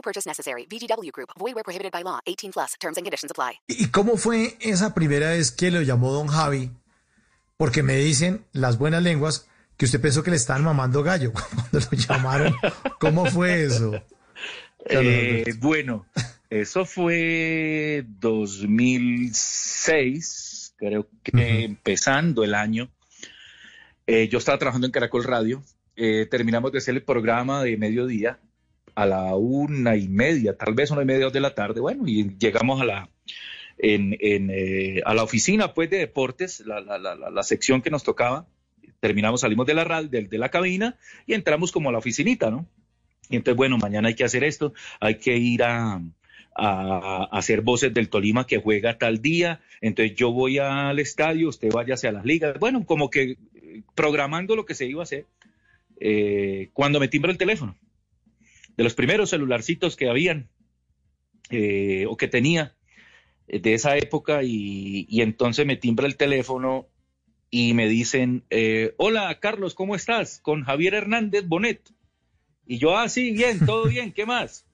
No purchase necessary. VGW Group. Void where prohibited by law. 18 plus. Terms and conditions apply. ¿Y cómo fue esa primera vez que lo llamó don Javi? Porque me dicen las buenas lenguas que usted pensó que le estaban mamando gallo cuando lo llamaron. ¿Cómo fue eso? Eh, bueno, eso fue 2006, creo que empezando el año. Eh, yo estaba trabajando en Caracol Radio. Eh, terminamos de hacer el programa de mediodía a la una y media, tal vez una y media de la tarde. Bueno, y llegamos a la, en, en, eh, a la oficina pues, de deportes, la, la, la, la, sección que nos tocaba. Terminamos, salimos de la, de, de la cabina y entramos como a la oficinita, ¿no? Y entonces, bueno, mañana hay que hacer esto, hay que ir a, a, hacer voces del Tolima que juega tal día, entonces yo voy al estadio, usted vaya hacia las ligas, bueno, como que programando lo que se iba a hacer, eh, cuando me timbra el teléfono, de los primeros celularcitos que habían eh, o que tenía eh, de esa época y, y, entonces me timbra el teléfono y me dicen, eh, hola Carlos, ¿cómo estás? Con Javier Hernández Bonet. Y yo, ah, sí, bien, todo bien, ¿qué más?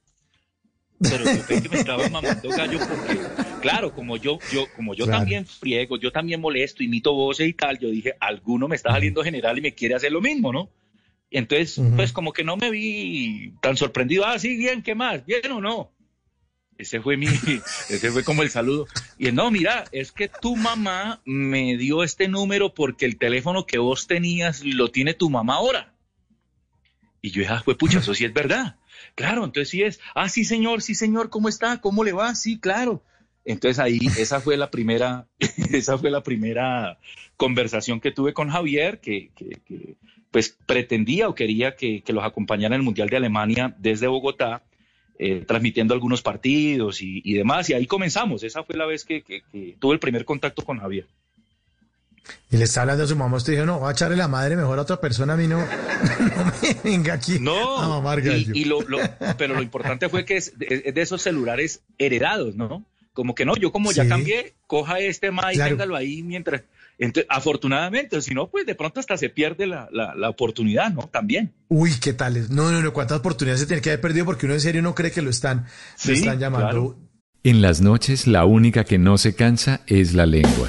Pero yo pensé que me estaba mamando gallo porque, claro, como yo, yo, como yo Claro. también friego, yo también molesto, imito voces y tal, yo dije, alguno me está saliendo general y me quiere hacer lo mismo, ¿no? Y entonces, pues como que no me vi tan sorprendido, ah, sí, bien, ¿qué más? ¿Bien o no? Ese fue mi, ese fue como el saludo. Y no, mira, es que tu mamá me dio este número porque el teléfono que vos tenías lo tiene tu mamá ahora. Y yo dije, ah, fue pucha, eso sí es verdad. Claro, entonces sí es, ah, sí, señor, sí, señor, ¿cómo está? ¿Cómo le va? Sí, claro. Entonces ahí, esa fue la primera, esa fue la primera conversación que tuve con Javier, que, que- que, pues pretendía o quería que, que los acompañara en el Mundial de Alemania desde Bogotá, eh, transmitiendo algunos partidos y, y demás. Y ahí comenzamos. Esa fue la vez que, que- que tuve el primer contacto con Javier. Y le está hablando a su mamá, usted dijo, no, va a echarle la madre mejor a otra persona, a mí no, no me venga aquí No, a y, lo, lo- pero lo importante fue que es de, es de esos celulares heredados, ¿no? Como que no, yo como ya cambié, coja este más y Claro. téngalo ahí mientras. Entonces, afortunadamente, si no, pues de pronto hasta se pierde la, la, la oportunidad, ¿no? También. Uy, ¿qué tal? No, no, no, cuántas oportunidades se tiene que haber perdido porque uno en serio no cree que lo están, Sí, lo están llamando. claro. En las noches la única que no se cansa es la lengua.